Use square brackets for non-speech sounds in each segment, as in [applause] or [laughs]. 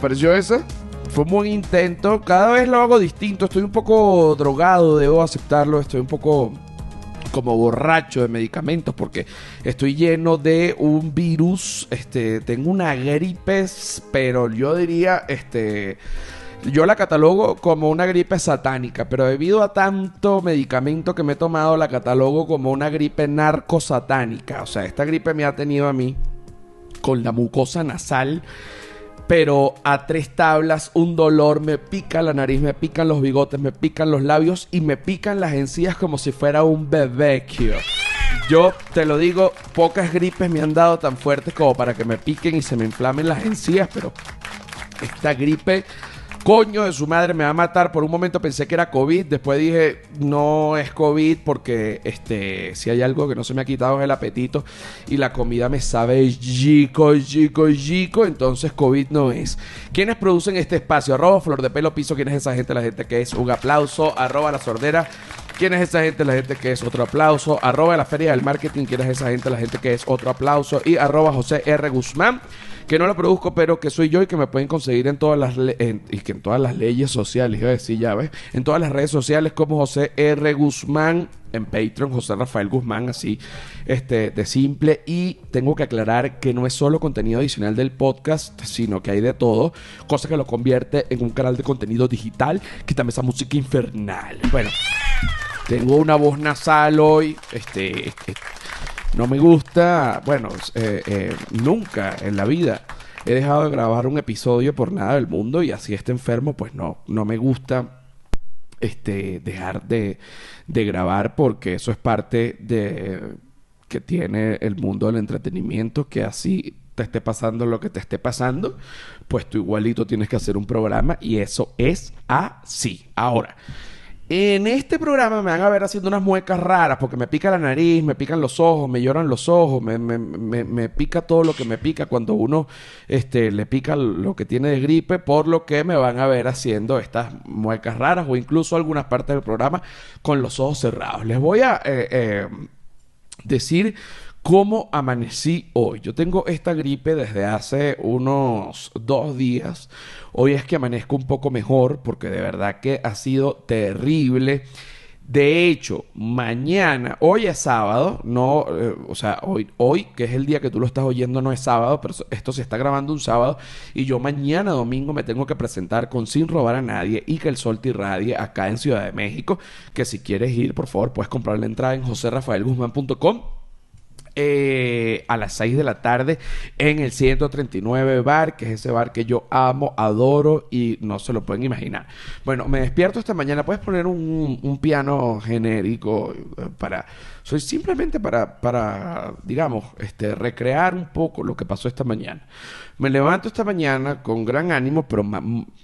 pareció esa? Fue un buen intento. Cada vez lo hago distinto. Estoy un poco drogado, debo aceptarlo. Estoy un poco como borracho de medicamentos porque estoy lleno de un virus, este, tengo una gripe, pero yo diría, este, yo la catalogo como una gripe satánica, pero debido a tanto medicamento que me he tomado, la catalogo como una gripe narcosatánica. O sea, esta gripe me ha tenido a mí con la mucosa nasal pero a tres tablas, un dolor, me pica la nariz, me pican los bigotes, me pican los labios y me pican las encías como si fuera un bebé, Yo te lo digo, pocas gripes me han dado tan fuertes como para que me piquen y se me inflamen las encías, pero esta gripe coño de su madre me va a matar. Por un momento pensé que era COVID, después dije, no es COVID porque este, si hay algo que no se me ha quitado es el apetito y la comida me sabe chico, chico, chico, entonces COVID no es. ¿Quiénes producen este espacio? Arroba Flor de Pelo Piso, ¿quién es esa gente? La gente que es un aplauso, arroba la sordera. ¿Quién es esa gente? La gente que es otro aplauso. Arroba la Feria del Marketing. ¿Quién es esa gente? La gente que es otro aplauso. Y arroba José R. Guzmán que no la produzco, pero que soy yo y que me pueden conseguir en todas las y que en todas las leyes sociales, iba a decir ya, ¿ves? En todas las redes sociales como José R. Guzmán, en Patreon, José Rafael Guzmán, así, este, de simple. Y tengo que aclarar que no es solo contenido adicional del podcast, sino que hay de todo, cosa que lo convierte en un canal de contenido digital, que también esa música infernal. Bueno, tengo una voz nasal hoy, este, este no me gusta, bueno, eh, eh, nunca en la vida he dejado de grabar un episodio por nada del mundo y así esté enfermo, pues no, no me gusta este, dejar de, de grabar porque eso es parte de que tiene el mundo del entretenimiento, que así te esté pasando lo que te esté pasando, pues tú igualito tienes que hacer un programa y eso es así. Ahora, en este programa me van a ver haciendo unas muecas raras porque me pica la nariz, me pican los ojos, me lloran los ojos, me, me, me, pica todo lo que me pica cuando uno este, le pica lo que tiene de gripe, por lo que me van a ver haciendo estas muecas raras o incluso algunas partes del programa con los ojos cerrados. Les voy a eh, eh, decir ¿Cómo amanecí hoy? Yo tengo esta gripe desde hace unos dos días. Hoy es que amanezco un poco mejor porque de verdad que ha sido terrible. De hecho, mañana, hoy es sábado, no, eh, o sea, hoy, hoy, que es el día que tú lo estás oyendo, no es sábado, pero esto se está grabando un sábado, y yo mañana domingo me tengo que presentar con Sin Robar a Nadie y que el sol te irradie acá en Ciudad de México, que si quieres ir, por favor, puedes comprar la entrada en joserrafaelguzmán.com eh, a las 6 de la tarde en el 139 bar, que es ese bar que yo amo, adoro y no se lo pueden imaginar. Bueno, me despierto esta mañana, puedes poner un, piano genérico eh, para, soy simplemente para, para, digamos, este, recrear un poco lo que pasó esta mañana. Me levanto esta mañana con gran ánimo, pero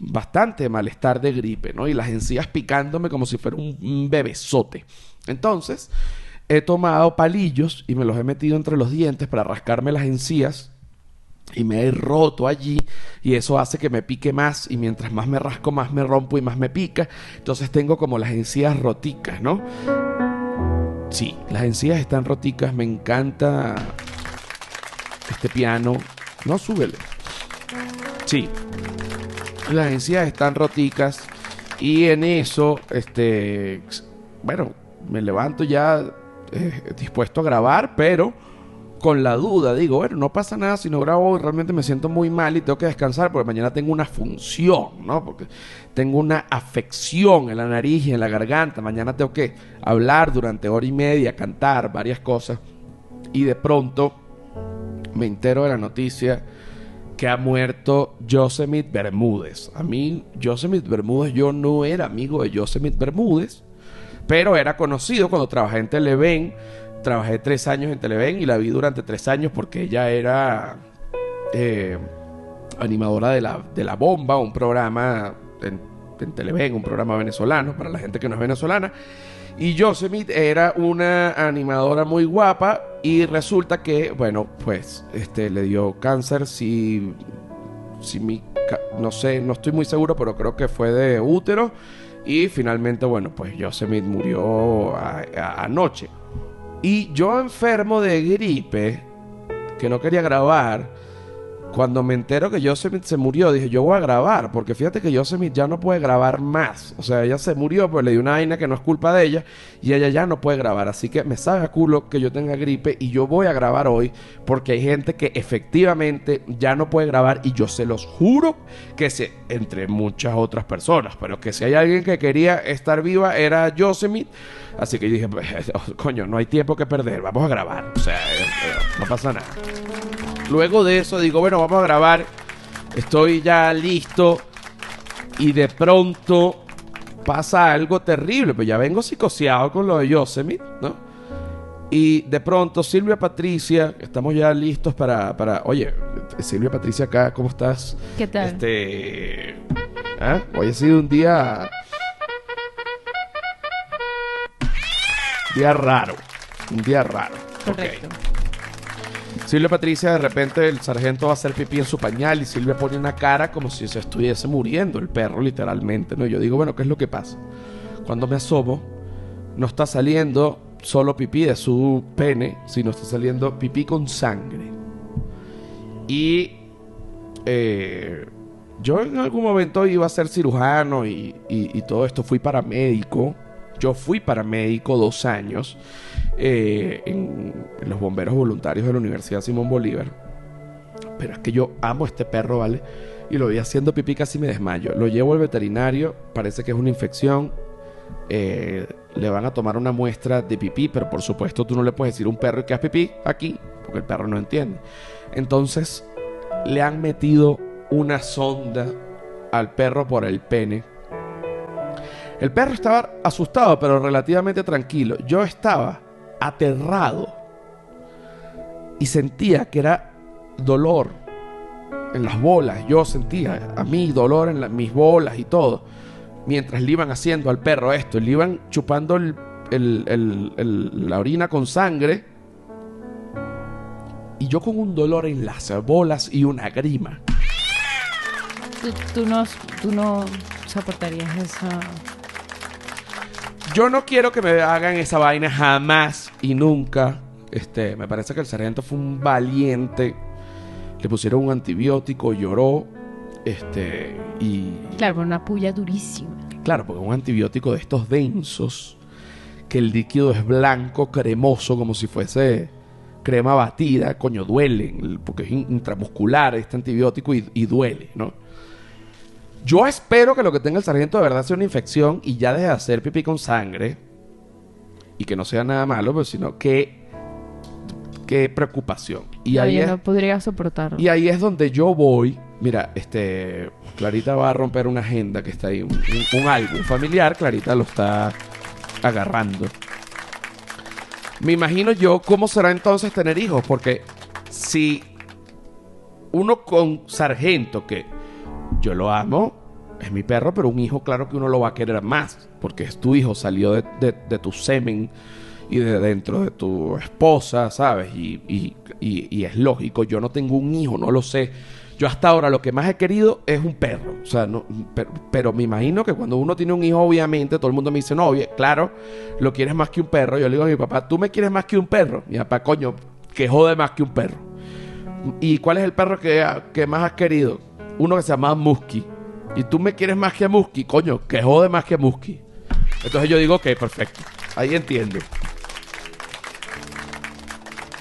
bastante malestar de gripe, ¿no? Y las encías picándome como si fuera un, un bebesote. Entonces, he tomado palillos y me los he metido entre los dientes para rascarme las encías y me he roto allí y eso hace que me pique más y mientras más me rasco más me rompo y más me pica. Entonces tengo como las encías roticas, ¿no? Sí, las encías están roticas, me encanta este piano. No, súbele. Sí, las encías están roticas y en eso, este, bueno, me levanto ya eh, dispuesto a grabar, pero con la duda, digo, bueno, no pasa nada si no grabo hoy, realmente me siento muy mal y tengo que descansar porque mañana tengo una función, ¿no? Porque tengo una afección en la nariz y en la garganta, mañana tengo que hablar durante hora y media, cantar varias cosas y de pronto me entero de la noticia que ha muerto Yosemite Bermúdez. A mí, Yosemite Bermúdez, yo no era amigo de Yosemite Bermúdez pero era conocido cuando trabajé en Televen. Trabajé tres años en Televen y la vi durante tres años porque ella era eh, animadora de la, de la Bomba, un programa en, en Televen, un programa venezolano para la gente que no es venezolana. Y Yosemite era una animadora muy guapa y resulta que, bueno, pues este, le dio cáncer, si, si mi, no sé, no estoy muy seguro, pero creo que fue de útero. Y finalmente, bueno, pues Yosemite murió anoche. Y yo enfermo de gripe, que no quería grabar, cuando me entero que Yosemite se murió, dije, yo voy a grabar, porque fíjate que Yosemite ya no puede grabar más. O sea, ella se murió, pues le dio una vaina que no es culpa de ella, y ella ya no puede grabar. Así que me sabe a culo que yo tenga gripe y yo voy a grabar hoy, porque hay gente que efectivamente ya no puede grabar, y yo se los juro que se, entre muchas otras personas, pero que si hay alguien que quería estar viva era Yosemite. Así que yo dije, pues, [laughs] coño, no hay tiempo que perder, vamos a grabar. O sea, eh, eh, no pasa nada. Luego de eso digo, bueno, vamos a grabar. Estoy ya listo. Y de pronto pasa algo terrible. Pues ya vengo psicoseado con lo de Yosemite, ¿no? Y de pronto Silvia Patricia, estamos ya listos para, para... Oye, Silvia Patricia acá, ¿cómo estás? ¿Qué tal? Este... ¿ah? Hoy ha sido un día... Día raro. Un día raro. Correcto. Silvia Patricia, de repente el sargento va a hacer pipí en su pañal y Silvia pone una cara como si se estuviese muriendo el perro, literalmente. ¿no? Yo digo, bueno, ¿qué es lo que pasa? Cuando me asomo, no está saliendo solo pipí de su pene, sino está saliendo pipí con sangre. Y eh, yo en algún momento iba a ser cirujano y, y, y todo esto, fui paramédico. Yo fui paramédico dos años eh, en, los bomberos voluntarios de la Universidad Simón Bolívar. Pero es que yo amo este perro, ¿vale? Y lo vi haciendo pipí casi me desmayo. Lo llevo al veterinario, parece que es una infección. eh, le van a tomar una muestra de pipí, pero por supuesto tú no le puedes decir a un perro que haz pipí aquí, porque el perro no entiende. Entonces le han metido una sonda al perro por el pene. El perro estaba asustado, pero relativamente tranquilo. Yo estaba aterrado y sentía que era dolor en las bolas. Yo sentía a mí dolor en mis bolas y todo. Mientras le iban haciendo al perro esto, le iban chupando la orina con sangre. Y yo con un dolor en las bolas y una grima. Tú, no, tú no soportarías esa... Yo no quiero que me hagan esa vaina jamás y nunca. Este, me parece que el sargento fue un valiente. Le pusieron un antibiótico, lloró. Este, y Claro, una puya durísima. claro, porque un antibiótico de estos densos, que el líquido es blanco, cremoso, como si fuese crema batida, coño, duele, porque es in- intramuscular este antibiótico y, y duele, ¿no? Yo espero que lo que tenga el sargento de verdad sea una infección y ya deje de hacer pipí con sangre y que no sea nada malo, pero sino que qué preocupación. Y No, ahí yo es, no podría soportarlo. y ahí es donde yo voy. Mira, este. Clarita va a romper una agenda que está ahí. Un, un- un álbum familiar. Clarita lo está agarrando. Me imagino yo cómo será entonces tener hijos. Porque si uno con sargento, que yo lo amo, es mi perro, pero un hijo, claro que uno lo va a querer más. Porque es tu hijo, salió de, de- tu semen y de dentro de tu esposa, ¿sabes? Y, y- y- y es lógico, yo no tengo un hijo, no lo sé. Yo hasta ahora lo que más he querido es un perro. O sea, no, pero, pero me imagino que cuando uno tiene un hijo, obviamente, todo el mundo me dice, no, obvio, claro, lo quieres más que un perro. Yo le digo a mi papá, ¿tú me quieres más que un perro? Mi papá, coño, que jode más que un perro. ¿Y cuál es el perro que, que más has querido? Uno que se llama Musky. ¿Y tú me quieres más que a Musky? Coño, que jode más que a Musky. Entonces yo digo, ok, perfecto. Ahí entiendo.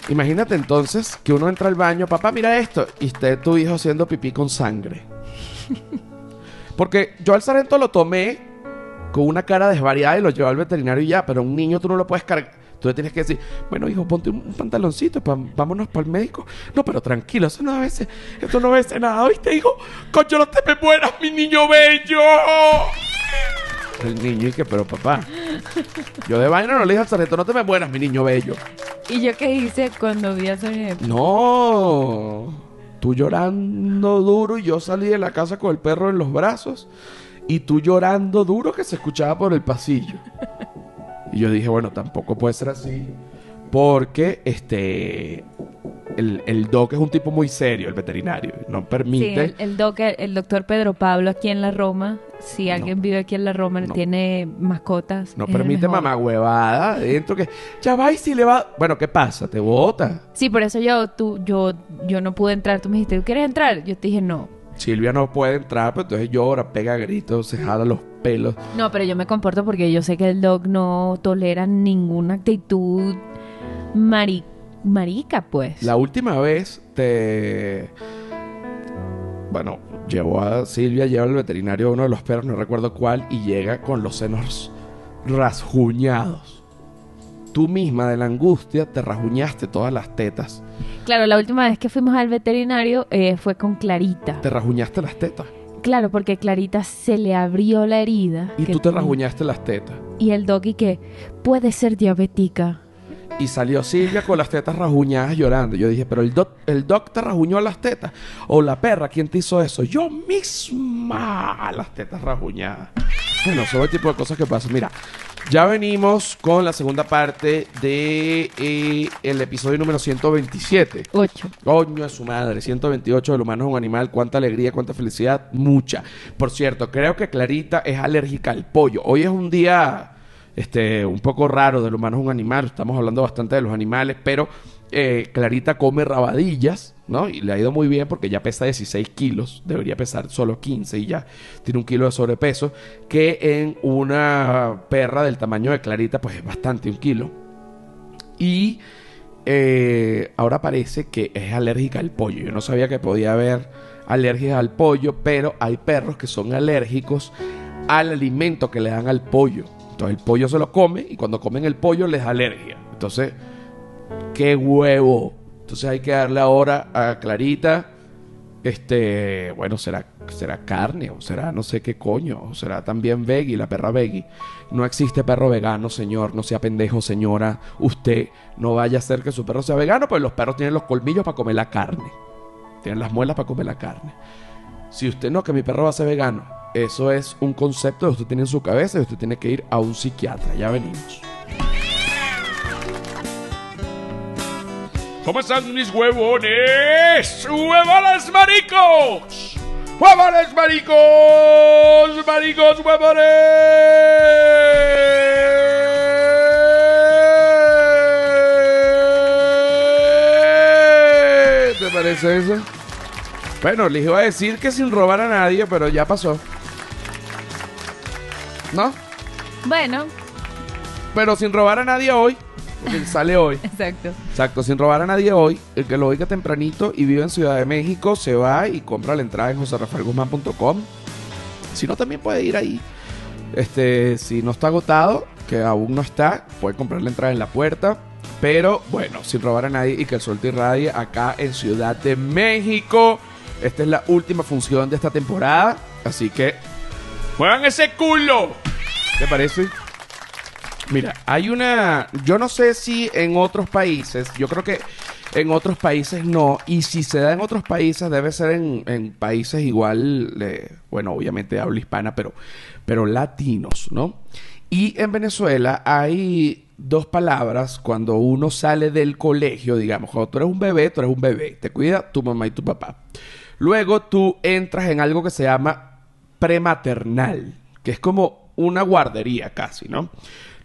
Imagínate entonces que uno entra al baño, papá, mira esto, y esté tu hijo haciendo pipí con sangre. [laughs] Porque yo al sargento lo tomé con una cara desvariada y lo llevé al veterinario y ya, pero un niño tú no lo puedes cargar. Tú le tienes que decir, bueno, hijo, ponte un, un pantaloncito, pa- vámonos para el médico. No, pero tranquilo, eso no veces, esto no veces nada, ¿viste, hijo? Coño, no te me mueras, mi niño bello. El niño y que, pero papá, yo de vaina no le dije al sargento, no te me mueras, mi niño bello. ¿Y yo qué hice cuando vi a Sargento? No, tú llorando duro y yo salí de la casa con el perro en los brazos y tú llorando duro que se escuchaba por el pasillo. Y yo dije, bueno, tampoco puede ser así porque este el, el doc es un tipo muy serio, el veterinario. No Sí, permite. el, el, doc- el doctor Pedro Pablo aquí en la Roma, si alguien vive aquí en la Roma, No. tiene mascotas. no permite huevada dentro que ya va y si le va. Bueno, ¿qué pasa? Te bota. Sí, por eso yo, tú, yo, yo no pude entrar. Tú me dijiste, ¿tú quieres entrar? Yo te dije, no. Silvia no puede entrar, pero entonces llora, pega gritos, se jala los pelos. No, pero yo me comporto porque yo sé que el dog no tolera ninguna actitud mari- marica, pues. La última vez te. Bueno, llevó a Silvia, lleva al veterinario a uno de los perros, no recuerdo cuál, y llega con los senos rasguñados. Tú misma, de la angustia, te rasguñaste todas las tetas. Claro, la última vez que fuimos al veterinario eh, fue con Clarita. Te rasguñaste las tetas. Claro, porque Clarita se le abrió la herida. Y tú te tenía. rasguñaste las tetas. Y el dog y que puede ser diabética. Y salió Silvia con las tetas rasguñadas llorando. Yo dije, pero el doc, el doc te rasguñó las tetas. O la perra, ¿quién te hizo eso? Yo misma. Las tetas rasguñadas. Bueno, son el tipo de cosas que pasan. Mira, ya venimos con la segunda parte de eh, el episodio número 127. Ocho. Coño de su madre, 128 el humano es un animal, cuánta alegría, cuánta felicidad, mucha. Por cierto, creo que Clarita es alérgica al pollo. Hoy es un día este un poco raro del humano es un animal, estamos hablando bastante de los animales, pero eh, Clarita come rabadillas, ¿no? Y le ha ido muy bien porque ya pesa 16 kilos, debería pesar solo 15 y ya tiene un kilo de sobrepeso, que en una perra del tamaño de Clarita pues es bastante, un kilo. Y eh, ahora parece que es alérgica al pollo. Yo no sabía que podía haber alergias al pollo, pero hay perros que son alérgicos al alimento que le dan al pollo. Entonces el pollo se lo come y cuando comen el pollo les da alergia. Entonces, qué huevo. Entonces hay que darle ahora a Clarita, este, bueno, será, será carne o será no sé qué coño, o será también veggie, la perra veggie. No existe perro vegano, señor, no sea pendejo, señora. Usted no vaya a hacer que su perro sea vegano, pues los perros tienen los colmillos para comer la carne. Tienen las muelas para comer la carne. Si usted no, que mi perro va a ser vegano, eso es un concepto que usted tiene en su cabeza y usted tiene que ir a un psiquiatra. Ya venimos. ¿Cómo están mis huevones? ¡Huevones maricos! ¡Huevones maricos! ¡Maricos huevones! ¿Te parece eso? Bueno, les iba a decir que sin robar a nadie, pero ya pasó. ¿No? Bueno, Pero sin robar a nadie hoy, [laughs] sale hoy. exacto. Exacto, sin robar a nadie hoy. El que lo oiga tempranito y vive en Ciudad de México se va y compra la entrada en joserrafaelguzmán.com. Si no, también puede ir ahí. Este, si no está agotado, que aún no está, puede comprar la entrada en la puerta. Pero bueno, sin robar a nadie y que el sol te irradie acá en Ciudad de México. Esta es la última función de esta temporada. Así que, ¡muevan ese culo! ¿Te parece? Mira, hay una. Yo no sé si en otros países, yo creo que en otros países no, y si se da en otros países, debe ser en, en países igual, bueno, obviamente de habla hispana, pero, pero latinos, ¿no? Y en Venezuela hay dos palabras cuando uno sale del colegio, digamos, cuando tú eres un bebé, tú eres un bebé, te cuida tu mamá y tu papá. Luego tú entras en algo que se llama prematernal, que es como una guardería casi, ¿no?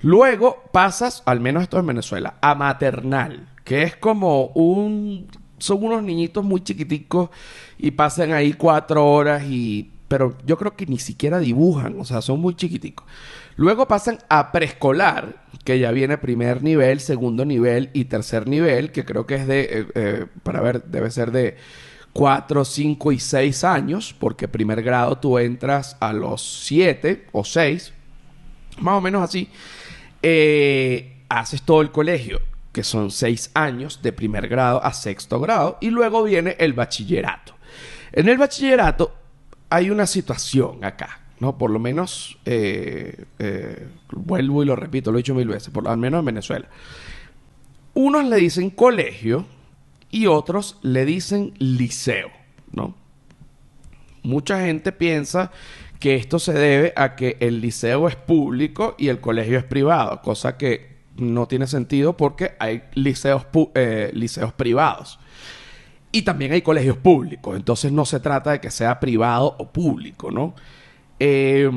Luego pasas, al menos esto en Venezuela, a maternal, que es como un... Son unos niñitos muy chiquiticos y pasan ahí cuatro horas y... Pero yo creo que ni siquiera dibujan, o sea, son muy chiquiticos. Luego pasan a preescolar, que ya viene primer nivel, segundo nivel y tercer nivel, que creo que es de... eh, eh, para ver, debe ser de 4, 5 y 6 años, porque primer grado tú entras a los 7 o 6, más o menos así, eh, haces todo el colegio, que son 6 años de primer grado a sexto grado, y luego viene el bachillerato. En el bachillerato hay una situación acá, ¿no? Por lo menos, eh, eh, vuelvo y lo repito, lo he dicho mil veces, por, al menos en Venezuela. Unos le dicen colegio y otros le dicen liceo, ¿no? Mucha gente piensa que esto se debe a que el liceo es público y el colegio es privado, cosa que no tiene sentido porque hay liceos, eh, liceos privados. Y también hay colegios públicos. Entonces no se trata de que sea privado o público, ¿no? Eh,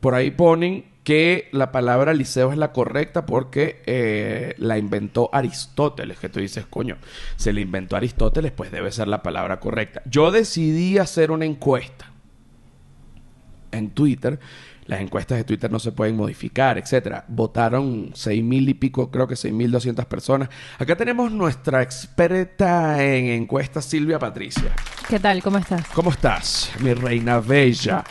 por ahí ponen que la palabra liceo es la correcta porque eh, la inventó Aristóteles. Que tú dices, coño, se la inventó Aristóteles, pues debe ser la palabra correcta. Yo decidí hacer una encuesta en Twitter. Las encuestas de Twitter no se pueden modificar, etcétera. Votaron seis mil y pico, creo que seis mil doscientas personas. Acá tenemos nuestra experta en encuestas, Silvia Patricia. ¿Qué tal? ¿Cómo estás? ¿Cómo estás, mi reina bella?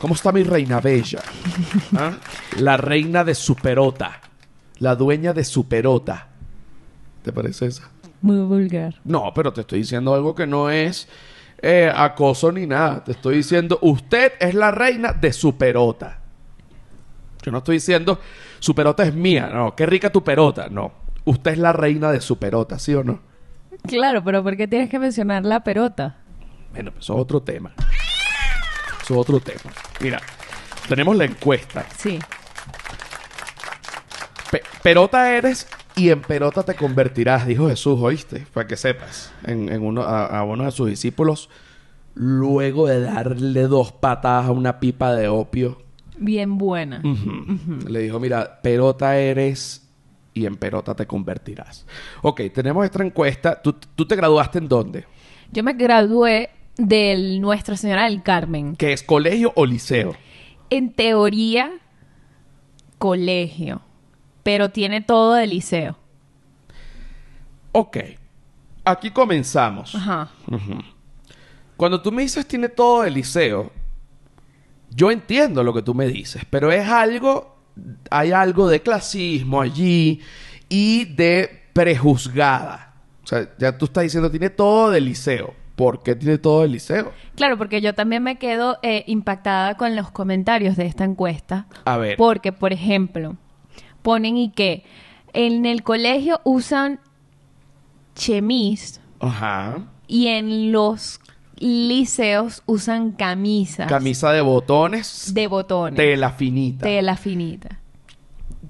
¿Cómo está mi reina bella? [laughs] ¿Ah? La reina de Superota. La dueña de Superota. ¿Te parece esa? Muy vulgar. No, pero te estoy diciendo algo que no es eh, acoso ni nada. Te estoy diciendo, usted es la reina de Superota. Yo no estoy diciendo, Superota es mía. No, qué rica tu perota. No, usted es la reina de Superota, ¿sí o no? Claro, pero ¿por qué tienes que mencionar la perota? Bueno, pues eso es otro tema. Eso es otro tema. Mira, tenemos la encuesta. Sí. Pe- perota eres y en perota te convertirás, dijo Jesús, ¿oíste? Para que sepas, en, en uno, a, a uno de sus discípulos, luego de darle dos patadas a una pipa de opio, Bien buena. le dijo, mira, perota eres y en perota te convertirás. Ok, tenemos esta encuesta. ¿Tú, tú te graduaste en dónde? Yo me gradué del Nuestra Señora del Carmen. ¿Que es colegio o liceo? En teoría, colegio. Pero tiene todo de liceo. Ok, aquí comenzamos. Ajá. Cuando tú me dices tiene todo el liceo, yo entiendo lo que tú me dices, pero es algo, hay algo de clasismo allí y de prejuzgada. O sea, ya tú estás diciendo tiene todo del liceo. ¿Por qué tiene todo el liceo? Claro, porque yo también me quedo eh, impactada con los comentarios de esta encuesta. A ver. Porque, por ejemplo, ponen y que en el colegio usan chemis Ajá. y en los liceos usan camisas Camisa de botones, de botones, tela finita. tela finita.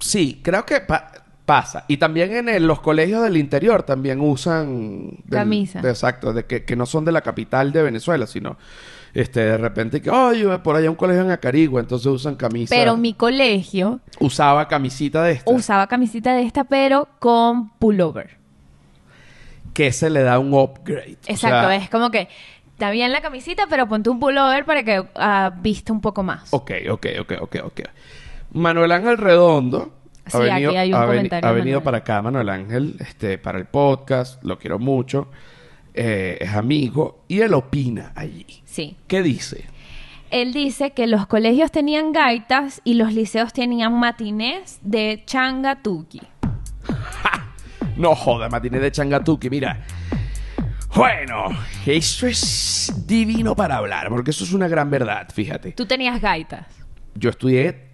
Sí, creo que pa- pasa. Y también en el- los colegios del interior también usan... del- Camisa. de- exacto, de que, que no son de la capital de Venezuela, sino... Este, de repente que, oye, por allá un colegio en Acarigua, entonces usan camisa. Pero mi colegio Usaba camisita de esta. usaba camisita de esta, pero con pullover. Que se le da un upgrade. O Exacto, sea, es como que está bien la camisita, pero ponte un pullover para que ah, vista un poco más. Ok, ok, ok, ok, ok. Manuel Ángel Redondo Sí, ha venido, aquí hay un ha comentario ha venido para acá, Manuel Ángel, este, para el podcast, lo quiero mucho, eh, es amigo y él opina allí. Sí. ¿Qué dice? Él dice que los colegios tenían gaitas y los liceos tenían matinés de changatuki. [laughs] No joda, matiné de Changatuki, mira. Bueno, esto es divino para hablar, porque eso es una gran verdad, fíjate. Tú tenías gaitas. Yo estudié,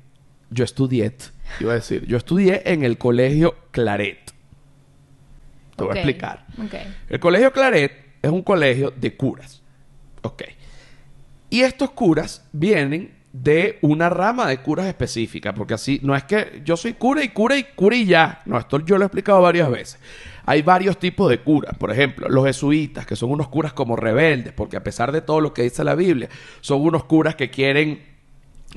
yo estudié, iba a decir, yo estudié en el colegio Claret. Te voy a explicar. El colegio Claret es un colegio de curas. Ok. Y estos curas vienen de una rama de curas específica, porque así no es que yo soy cura y cura y cura y ya. No, esto yo lo he explicado varias veces. Hay varios tipos de curas. Por ejemplo, los jesuitas, que son unos curas como rebeldes, porque a pesar de todo lo que dice la Biblia, son unos curas que quieren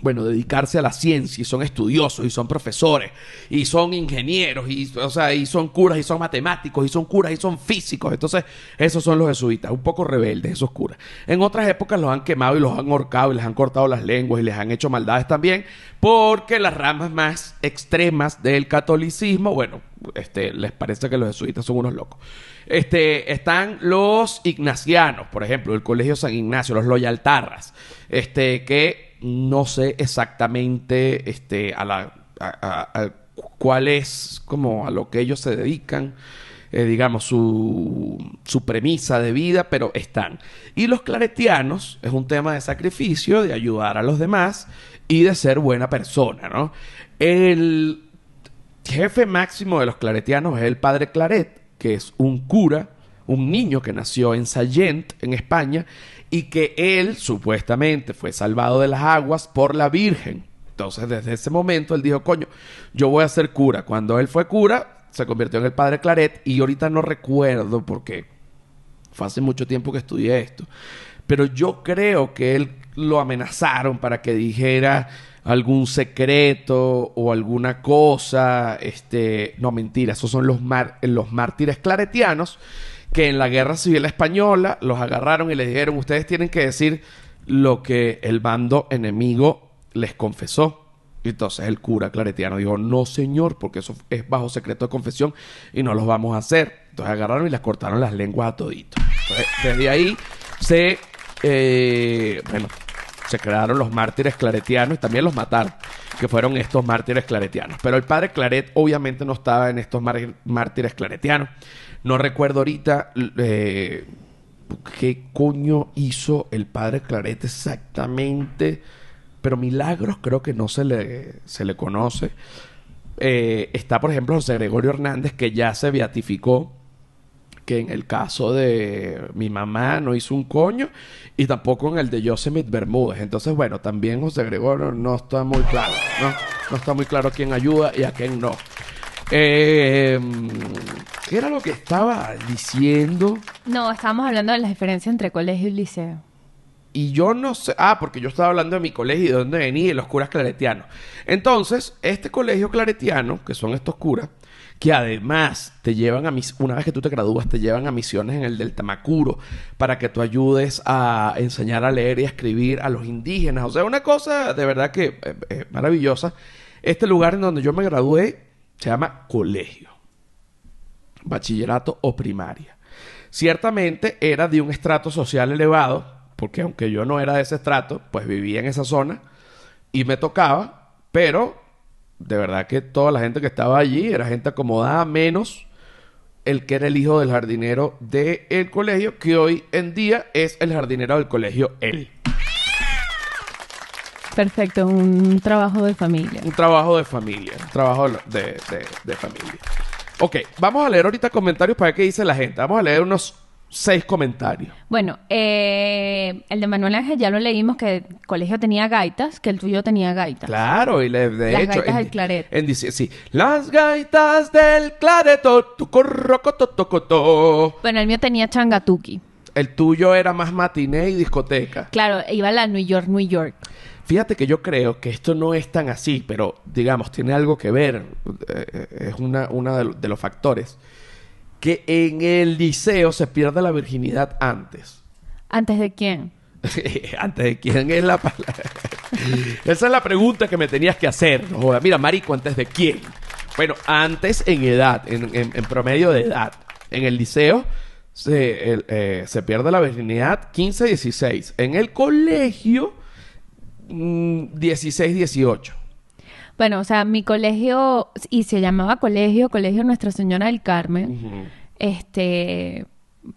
bueno, dedicarse a la ciencia y son estudiosos y son profesores y son ingenieros y, o sea, y son curas y son matemáticos y son curas y son físicos. Entonces, esos son los jesuitas, un poco rebeldes esos curas. En otras épocas los han quemado y los han ahorcado y les han cortado las lenguas y les han hecho maldades también porque las ramas más extremas del catolicismo, bueno, este, les parece que los jesuitas son unos locos. Este, están los ignacianos, por ejemplo, el Colegio San Ignacio, los loyaltarras, este, que no sé exactamente este, a la, cuál es como a lo que ellos se dedican, eh, digamos, su, su premisa de vida, pero están. Y los claretianos es un tema de sacrificio, de ayudar a los demás y de ser buena persona, ¿no? El jefe máximo de los claretianos es el padre Claret, que es un cura, un niño que nació en Sallent, en España, y que él supuestamente fue salvado de las aguas por la Virgen. Entonces, desde ese momento, él dijo, coño, yo voy a ser cura. Cuando él fue cura, se convirtió en el padre Claret y ahorita no recuerdo porque fue hace mucho tiempo que estudié esto. Pero yo creo que él lo amenazaron para que dijera algún secreto o alguna cosa. Este, no, mentira, esos son los, los mártires claretianos que en la guerra civil española los agarraron y les dijeron, ustedes tienen que decir lo que el bando enemigo les confesó. Y entonces el cura claretiano dijo, no señor, porque eso es bajo secreto de confesión y no los vamos a hacer. Entonces agarraron y les cortaron las lenguas a toditos. Desde ahí se, eh, bueno, se crearon los mártires claretianos y también los mataron, que fueron estos mártires claretianos. Pero el padre Claret obviamente no estaba en estos mártires claretianos. No recuerdo ahorita eh, qué coño hizo el padre Claret exactamente, pero milagros creo que no se le, se le conoce. Eh, está, por ejemplo, José Gregorio Hernández, que ya se beatificó que en el caso de mi mamá no hizo un coño y tampoco en el de Yosemite Bermúdez. Entonces, bueno, también José Gregorio no está muy claro, ¿no? No está muy claro quién ayuda y a quién no. Eh, ¿Qué era lo que estaba diciendo? No, estábamos hablando de la diferencia entre colegio y liceo. Y yo no sé. Ah, porque yo estaba hablando de mi colegio y de dónde venía y los curas claretianos. Entonces, este colegio claretiano, que son estos curas, que además te llevan a mis. Una vez que tú te gradúas, te llevan a misiones en el del Tamacuro para que tú ayudes a enseñar a leer y a escribir a los indígenas. O sea, una cosa de verdad que eh, eh, maravillosa. Este lugar en donde yo me gradué se llama colegio bachillerato o primaria. Ciertamente era de un estrato social elevado, porque aunque yo no era de ese estrato, pues vivía en esa zona y me tocaba, pero de verdad que toda la gente que estaba allí era gente acomodada, menos el que era el hijo del jardinero del colegio, que hoy en día es el jardinero del colegio él. Perfecto, un trabajo de familia. Un trabajo de familia, un trabajo de, de- de familia. Ok, vamos a leer ahorita comentarios para ver qué dice la gente. Vamos a leer unos seis comentarios. Bueno, eh, el de Manuel Ángel ya lo leímos que el colegio tenía gaitas, que el tuyo tenía gaitas. Claro, y le- de Las hecho. gaitas en- del claret. en dice- sí. Las gaitas del clareto, tu. Bueno, el mío tenía changatuki. El tuyo era más matiné y discoteca. Claro, iba a la New York, New York. Fíjate que yo creo que esto no es tan así, pero digamos, tiene algo que ver. eh, es una, una de, lo- de los factores. Que en el liceo se pierde la virginidad antes. ¿Antes de quién? [laughs] antes de quién es la palabra. [laughs] Esa es la pregunta que me tenías que hacer. No. Mira, marico, ¿antes de quién? Bueno, antes en edad, en, en- en promedio de edad. En el liceo se, el, eh, se pierde la virginidad 15, 16. En el colegio, mm, 16, 18. Bueno, o sea, mi colegio, y se llamaba colegio, Colegio Nuestra Señora del Carmen, este,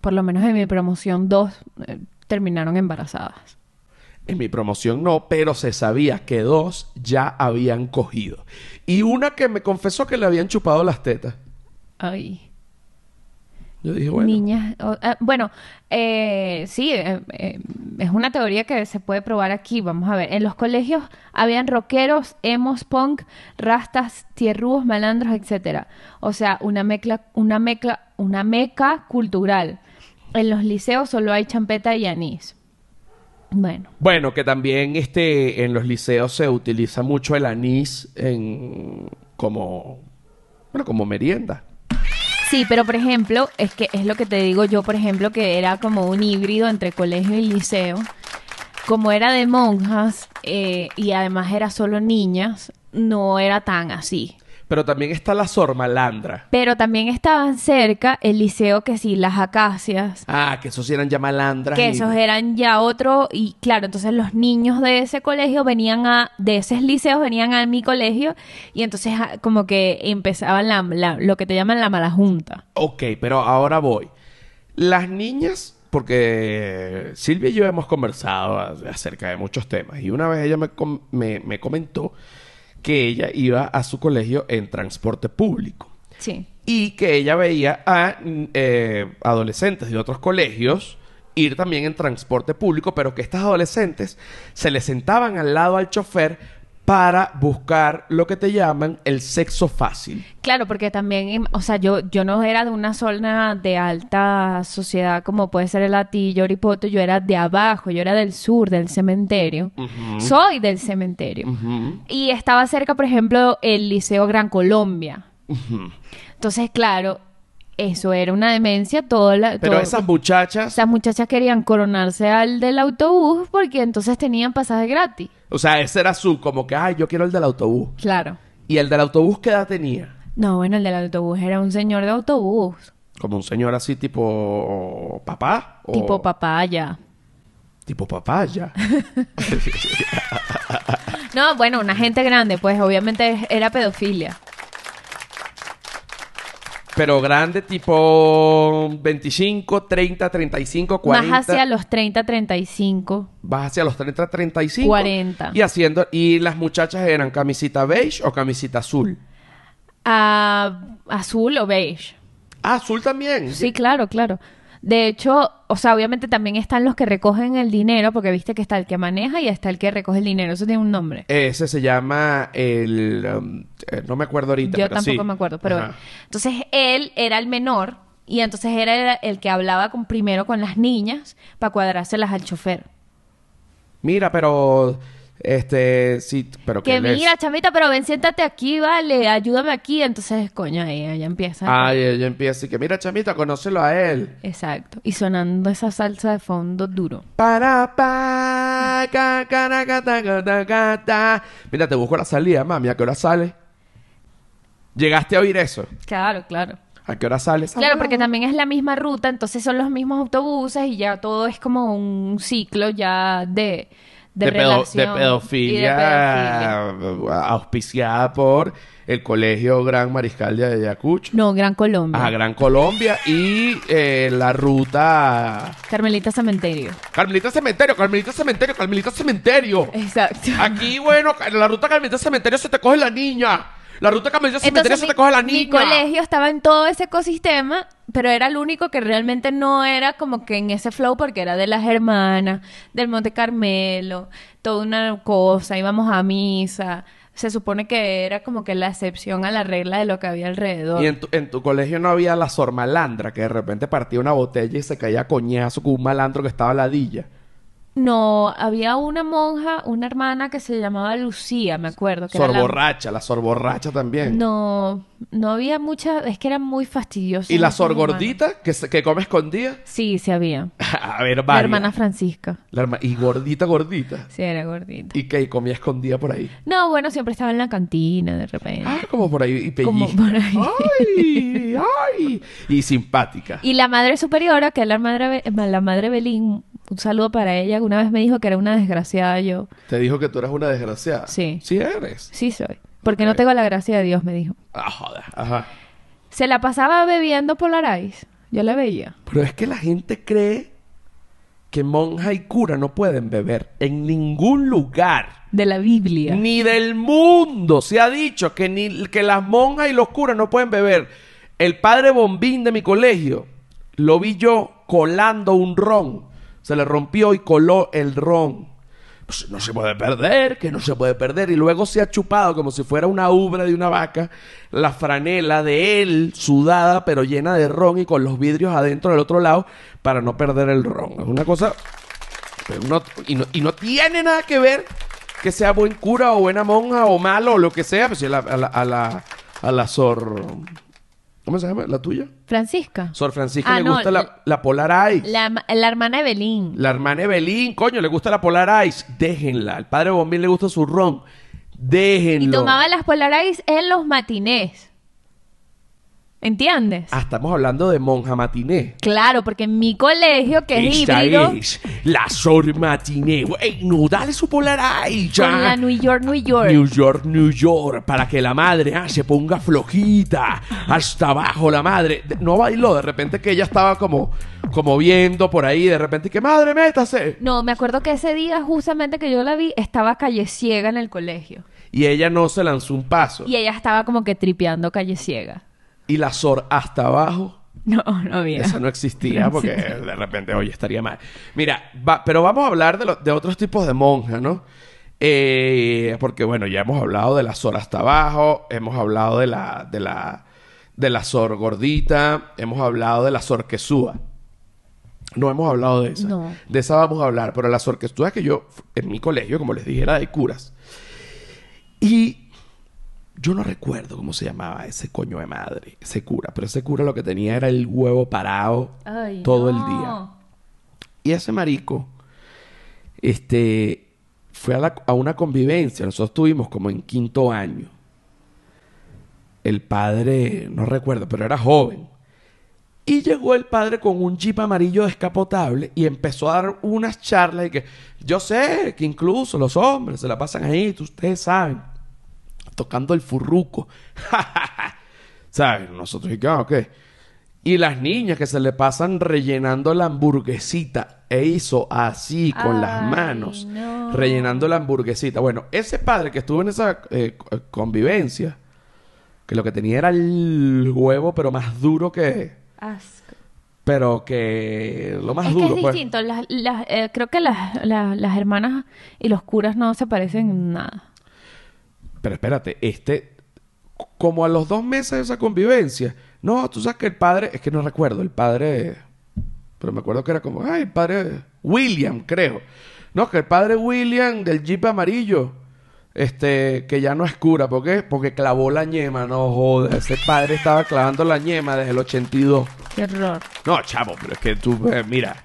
por lo menos en mi promoción, dos eh, terminaron embarazadas. En mi promoción no, pero se sabía que dos ya habían cogido. Y una que me confesó que le habían chupado las tetas. Ay. Yo dije, bueno. Niñas, ah, bueno, eh, sí, eh, eh, es una teoría que se puede probar aquí. Vamos a ver, en los colegios habían rockeros, emos, punk, rastas, tierrúos, malandros, etcétera. O sea, una mezcla, una mezcla, una meca cultural. En los liceos solo hay champeta y anís. Bueno, Bueno, que también este, en los liceos se utiliza mucho el anís en, como, bueno, como merienda. Sí, pero por ejemplo, es que es lo que te digo yo, por ejemplo, que era como un híbrido entre colegio y liceo. Como era de monjas eh, y además era solo niñas, no era tan así. Pero también está la sormalandra. Pero también estaban cerca el liceo que sí, las acacias, Ah, que esos eran ya malandras. que y- esos eran ya otro, y claro, entonces los niños de ese colegio venían a, de esos liceos venían a mi colegio, y entonces ah, como que empezaban la, la- lo que te llaman la mala junta. Ok, pero ahora voy. Las niñas, porque Silvia y yo hemos conversado acerca de muchos temas, y una vez ella me, com- me- me comentó que ella iba a su colegio en transporte público. Sí. y que ella veía a mm, eh, adolescentes de otros colegios ir también en transporte público, pero que estas adolescentes se le sentaban al lado al chofer para buscar lo que te llaman el sexo fácil. Claro, porque también, im- o sea, yo, yo no era de una zona de alta sociedad como puede ser el Latillo, Oripoto, yo era de abajo, yo era del sur, del cementerio. Soy del cementerio. Y estaba cerca, por ejemplo, el Liceo Gran Colombia. Entonces, claro, eso era una demencia. Todo la, Pero todo- esas muchachas, esas muchachas querían coronarse al del autobús porque entonces tenían pasaje gratis. o sea, ese era su, como que, ay, yo quiero el del autobús. Claro. ¿Y el del autobús qué edad tenía? No, bueno, el del autobús era un señor de autobús. Como un señor así tipo papá. o- Tipo papaya. Tipo papaya. [laughs] [laughs] No, bueno, una gente grande, pues obviamente era pedofilia. Pero grande, tipo 25, 30, 35, 40. Más hacia los 30, 35. Vas hacia los 30, 35. 40. Y haciendo... Y las muchachas eran camisita beige o camisita azul. Ah, azul o beige. Ah, azul también. Sí, claro, claro. De hecho, o sea, obviamente también están los que recogen el dinero, porque viste que está el que maneja y está el que recoge el dinero. Eso tiene un nombre. Ese se llama el... um, eh, no me acuerdo ahorita, Yo pero tampoco sí. me acuerdo, pero Ajá. bueno. Entonces él era el menor y entonces era el, el que hablaba con, primero con las niñas para cuadrárselas al chofer. Mira, pero... Este... Sí, pero Que mira, chamita, pero ven, siéntate aquí, vale, ayúdame aquí. Entonces, coño, ahí ella empieza. Ay, ella empieza y que, mira, chamita, conócelo a él. Exacto. Y sonando esa salsa de fondo duro. Para pa ca, ca, ca, ta, ta. Mira, te busco la salida, mami. ¿A qué hora sale? ¿Llegaste a oír eso? Claro, claro. ¿A qué hora sales? Claro, porque también es la misma ruta, entonces son los mismos autobuses y ya todo es como un ciclo ya de, de, de, pedo- de pedofilia, auspiciada por el Colegio Gran Mariscal de Ayacucho. No, Gran Colombia. A Gran Colombia y eh, la ruta... Carmelita Cementerio. Carmelita Cementerio, Carmelita Cementerio, Carmelita Cementerio. Exacto. Aquí, bueno, en la ruta Carmelita Cementerio se te coge la niña. La ruta Carmelita Cementerio mi, te coge la mi niña. colegio estaba en todo ese ecosistema, pero era el único que realmente no era como que en ese flow porque era de las hermanas, del Monte Carmelo, toda una cosa, íbamos a misa. Se supone que era como que la excepción a la regla de lo que había alrededor. Y en tu, en tu colegio no había la sor malandra que de repente partía una botella y se caía a coñazo con un malandro que estaba a ladilla. No, había una monja, una hermana que se llamaba Lucía, me acuerdo. Que era Sor la- la sor borracha también. No, no había mucha, es que eran muy fastidiosos. ¿Y la esos sor hermanos. gordita que, se- que come escondida? Sí, sí había. [laughs] a ver, La varias. hermana Francisca. La herma- Y gordita, gordita. Sí, era gordita. Y que comía escondida por ahí. No, bueno, siempre estaba en la cantina de repente. Ah, como por ahí. Y pellizca. Como por ahí. ¡Ay! ¡Ay! Y simpática. Y la madre superiora, que es la madre, la madre Belín, un saludo para ella, una vez me dijo que era una desgraciada yo. Te dijo que tú eres una desgraciada. Sí. Sí eres. Sí soy. Porque no tengo la gracia de Dios, me dijo. Ah, joder. Ajá. Se la pasaba bebiendo Polarais. Yo la veía. Pero es que la gente cree que monja y cura no pueden beber en ningún lugar. De la Biblia. Ni del mundo se ha dicho que, ni, que las monjas y los curas no pueden beber. El padre bombín de mi colegio lo vi yo colando un ron. Se le rompió y coló el ron. Pues no se puede perder, que no se puede perder. Y luego se ha chupado como si fuera una ubra de una vaca la franela de él, sudada, pero llena de ron y con los vidrios adentro del otro lado para no perder el ron. Es una cosa y, no, y no tiene nada que ver que sea buen cura o buena monja o malo o lo que sea. Pues si a la, a la, a la. ¿Cómo se llama? ¿La tuya? Francisca. Sor Francisca Ah, le no, gusta la, la Polar Ice. La, La, la hermana Evelyn. hermana Evelyn, coño, le gusta la Polar Ice. Déjenla. Al padre Bombín le gusta su ron. Déjenlo. Y tomaba las Polarais en los matinés. ¿Entiendes? Ah, estamos hablando de monja matiné. Claro, porque en mi colegio, que es Esta híbrido, es la Sor Matiné. Güey, no, dale su Polar Ice. ya. con la New York, New York. New York, New York, para que la madre ah, se ponga flojita, hasta abajo la madre. De- No bailó, de repente que ella estaba como, como viendo por ahí, de repente que madre, métase. No, me acuerdo que ese día, justamente que yo la vi, estaba calle ciega en el colegio. Y ella no se lanzó un paso. Y ella estaba como que tripeando calle ciega. Y la Sor hasta abajo, No, no había. esa no existía [laughs] porque de repente, oye, estaría mal. Mira, va- pero vamos a hablar de, lo- de otros tipos de monjas, ¿no? Eh, porque bueno, ya hemos hablado de la Sor hasta abajo, hemos hablado de la, de la, de la Sor gordita, hemos hablado de la Sor quesúa. No hemos hablado de esa. No. De esa vamos a hablar, pero la Sor quesúa que yo, en mi colegio, como les dije, era de curas. Y yo no recuerdo cómo se llamaba ese coño de madre, ese cura, pero ese cura lo que tenía era el huevo parado Ay, todo el día. Y ese marico, este, fue a, la- a una convivencia. Nosotros estuvimos como en quinto año. El padre, no recuerdo, pero era joven. Y llegó el padre con un jeep amarillo descapotable y empezó a dar unas charlas y que yo sé que incluso los hombres se la pasan ahí, tú- ustedes saben, tocando el furruco. [laughs] ¿Sabes? Nosotros, ¿y qué? Ah. Y las niñas que se le pasan rellenando la hamburguesita e hizo así con las manos, no. rellenando la hamburguesita. Bueno, ese padre que estuvo en esa eh, co- convivencia, que lo que tenía era el huevo, pero más duro que... Asco. Pero que lo más es duro, que es pues. distinto. Las- las- eh, creo que las, las- las hermanas y los curas no se parecen en nada. Pero espérate, este, como a los dos meses de esa convivencia, no, tú sabes que el padre, es que no recuerdo, el padre, pero me acuerdo que era como, ay, el padre William, creo. No, que el padre William del Jeep amarillo, este, que ya no es cura, ¿por qué? Porque clavó la ñema, no joda, ese padre estaba clavando la ñema desde el 82. Qué horror. No, chavo, pero es que tú, eh, mira,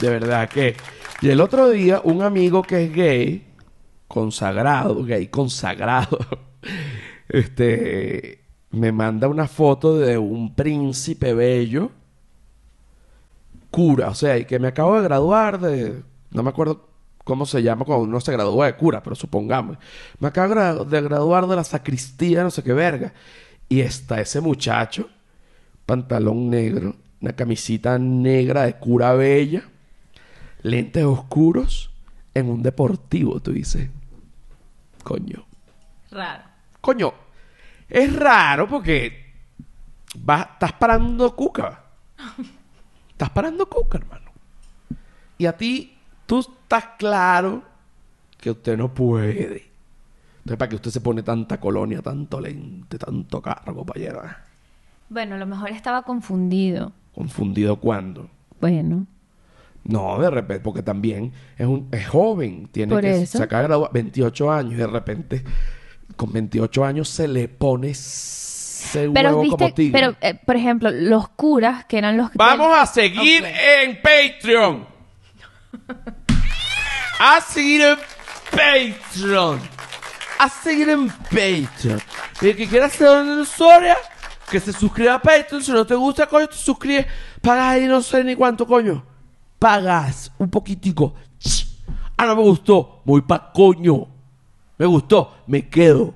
de verdad que... Y el otro día, un amigo que es gay, consagrado, gay consagrado, [laughs] este, me manda una foto de un príncipe bello, cura, o sea, que me acabo de graduar de, no me acuerdo cómo se llama cuando uno se gradúa de cura, pero supongamos, me acabo de graduar de la sacristía, no sé qué verga, y está ese muchacho pantalón negro, una camisita negra de cura bella, lentes oscuros, en un deportivo, tú dices. Coño. Raro. Coño. Es raro porque vas, estás parando cuca. [laughs] Estás parando cuca, hermano. Y a ti, tú estás claro que usted no puede. Entonces, ¿para qué usted se pone tanta colonia, tanto lente, tanto carro, compañero? Ah, Bueno, a lo mejor estaba confundido. Confundido cuando. Bueno. No, de repente, porque también es un es joven, tiene Por que eso. se acaba de graduar 28 años y de repente con 28 años se le pone ese Pero huevo como viste, tigre. pero eh, por ejemplo, los curas que eran los Vamos a seguir en Patreon. A seguir en Patreon. A seguir en Patreon. Y el que quiera hacer una historia, que se suscriba a Patreon. Si no te gusta, coño, te suscribes. Pagas ahí no sé ni cuánto, coño. Pagas un poquitico. Ah, no me gustó. Voy pa' coño. Me gustó. Me quedo.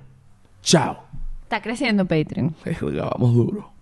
Chao. Está creciendo Patreon. [laughs] Vamos duro.